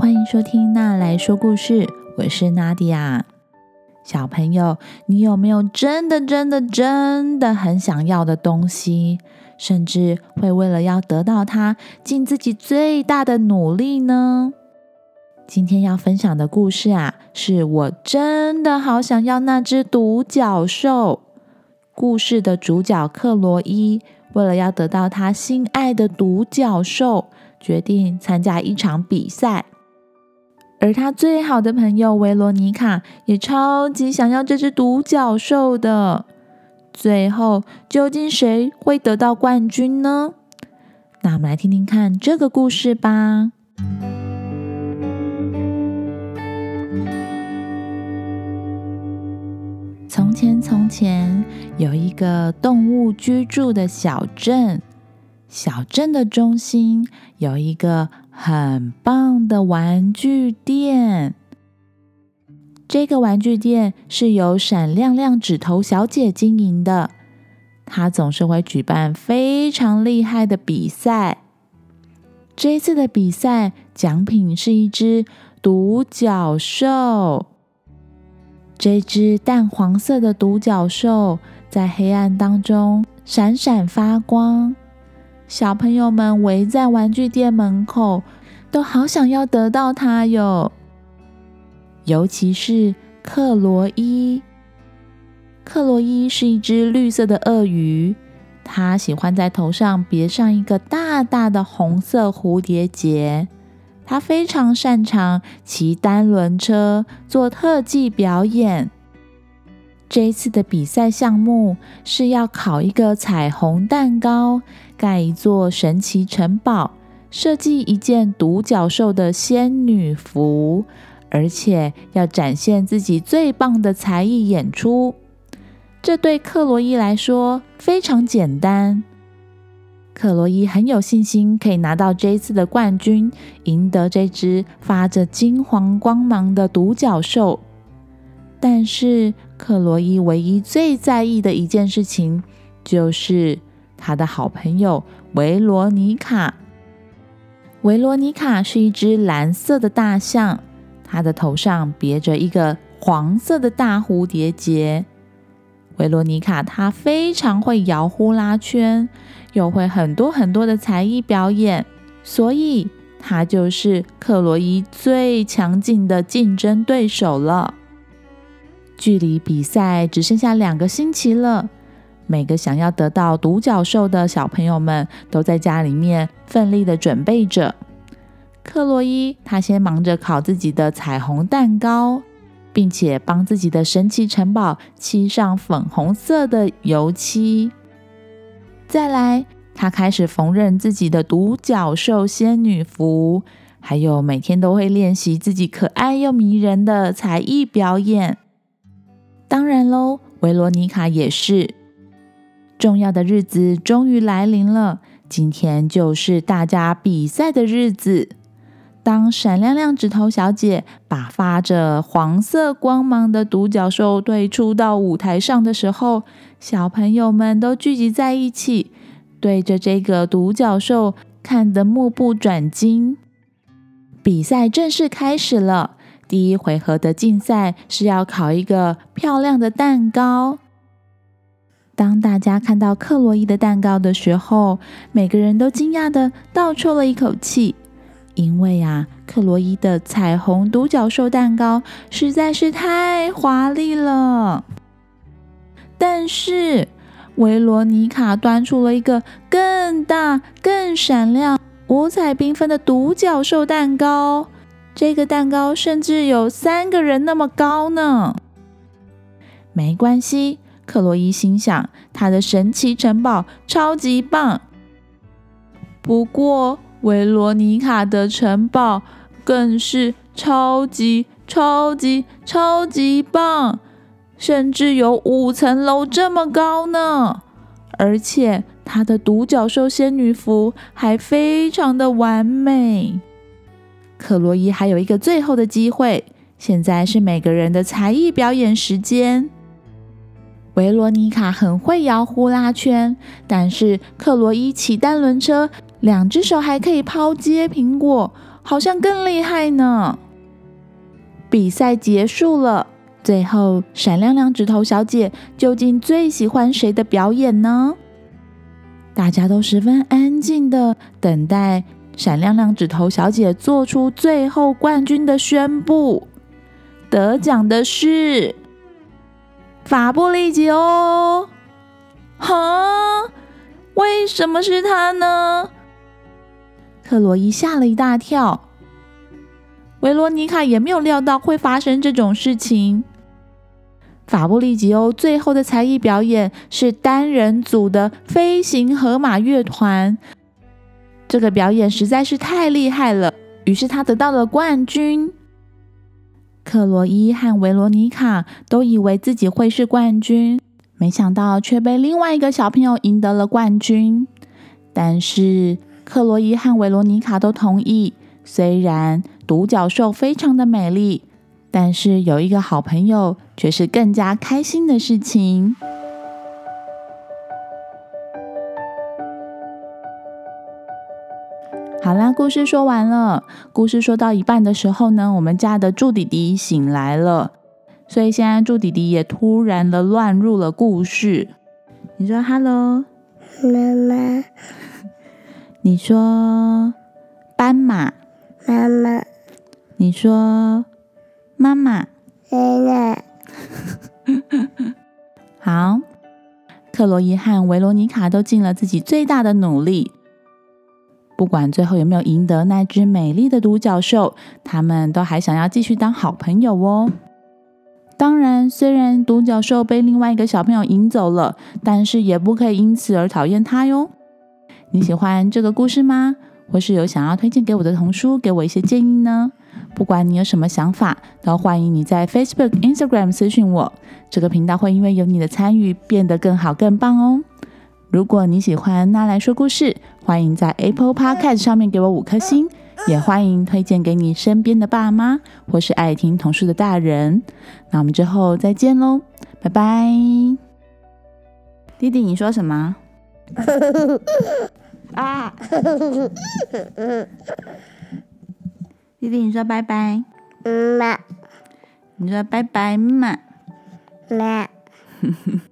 欢迎收听娜来说故事，我是娜迪亚。小朋友，你有没有真的、真的、真的很想要的东西，甚至会为了要得到它，尽自己最大的努力呢？今天要分享的故事啊，是我真的好想要那只独角兽。故事的主角克罗伊，为了要得到他心爱的独角兽，决定参加一场比赛。而他最好的朋友维罗妮卡也超级想要这只独角兽的。最后，究竟谁会得到冠军呢？那我们来听听看这个故事吧。从前，从前有一个动物居住的小镇。小镇的中心有一个很棒的玩具店。这个玩具店是由闪亮亮指头小姐经营的。她总是会举办非常厉害的比赛。这次的比赛奖品是一只独角兽。这只淡黄色的独角兽在黑暗当中闪闪发光。小朋友们围在玩具店门口，都好想要得到它哟。尤其是克罗伊，克罗伊是一只绿色的鳄鱼，它喜欢在头上别上一个大大的红色蝴蝶结。它非常擅长骑单轮车做特技表演。这一次的比赛项目是要烤一个彩虹蛋糕，盖一座神奇城堡，设计一件独角兽的仙女服，而且要展现自己最棒的才艺演出。这对克洛伊来说非常简单。克洛伊很有信心可以拿到这一次的冠军，赢得这只发着金黄光芒的独角兽。但是。克罗伊唯一最在意的一件事情，就是他的好朋友维罗妮卡。维罗妮卡是一只蓝色的大象，它的头上别着一个黄色的大蝴蝶结。维罗妮卡她非常会摇呼啦圈，又会很多很多的才艺表演，所以她就是克罗伊最强劲的竞争对手了。距离比赛只剩下两个星期了，每个想要得到独角兽的小朋友们都在家里面奋力的准备着。克洛伊他先忙着烤自己的彩虹蛋糕，并且帮自己的神奇城堡漆上粉红色的油漆。再来，他开始缝纫自己的独角兽仙女服，还有每天都会练习自己可爱又迷人的才艺表演。当然喽，维罗妮卡也是。重要的日子终于来临了，今天就是大家比赛的日子。当闪亮亮指头小姐把发着黄色光芒的独角兽推出到舞台上的时候，小朋友们都聚集在一起，对着这个独角兽看得目不转睛。比赛正式开始了。第一回合的竞赛是要烤一个漂亮的蛋糕。当大家看到克洛伊的蛋糕的时候，每个人都惊讶的倒抽了一口气，因为啊，克洛伊的彩虹独角兽蛋糕实在是太华丽了。但是维罗妮卡端出了一个更大、更闪亮、五彩缤纷的独角兽蛋糕。这个蛋糕甚至有三个人那么高呢。没关系，克洛伊心想，他的神奇城堡超级棒。不过，维罗妮卡的城堡更是超级超级超级棒，甚至有五层楼这么高呢。而且，她的独角兽仙女服还非常的完美。克洛伊还有一个最后的机会，现在是每个人的才艺表演时间。维罗妮卡很会摇呼啦圈，但是克洛伊骑单轮车，两只手还可以抛接苹果，好像更厉害呢。比赛结束了，最后闪亮亮指头小姐究竟最喜欢谁的表演呢？大家都十分安静的等待闪亮亮指头小姐做出最后冠军的宣布。得奖的是法布利吉欧。哈？为什么是他呢？克罗伊吓了一大跳。维罗妮卡也没有料到会发生这种事情。法布利吉欧最后的才艺表演是单人组的飞行河马乐团，这个表演实在是太厉害了，于是他得到了冠军。克罗伊和维罗妮卡都以为自己会是冠军，没想到却被另外一个小朋友赢得了冠军。但是克罗伊和维罗妮卡都同意，虽然。独角兽非常的美丽，但是有一个好朋友却是更加开心的事情。好啦，故事说完了。故事说到一半的时候呢，我们家的猪弟弟醒来了，所以现在猪弟弟也突然的乱入了故事。你说 “hello”，妈妈。你说斑马，妈妈。你说，妈妈。妈妈。好，克罗伊和维罗妮卡都尽了自己最大的努力。不管最后有没有赢得那只美丽的独角兽，他们都还想要继续当好朋友哦。当然，虽然独角兽被另外一个小朋友赢走了，但是也不可以因此而讨厌他哟。你喜欢这个故事吗？或是有想要推荐给我的童书，给我一些建议呢？不管你有什么想法，都欢迎你在 Facebook、Instagram 私讯我。这个频道会因为有你的参与变得更好、更棒哦。如果你喜欢那来说故事，欢迎在 Apple Podcast 上面给我五颗星，也欢迎推荐给你身边的爸妈或是爱听童书的大人。那我们之后再见喽，拜拜。弟弟，你说什么？啊！弟弟，你说拜拜。妈。你说拜拜嘛。妈。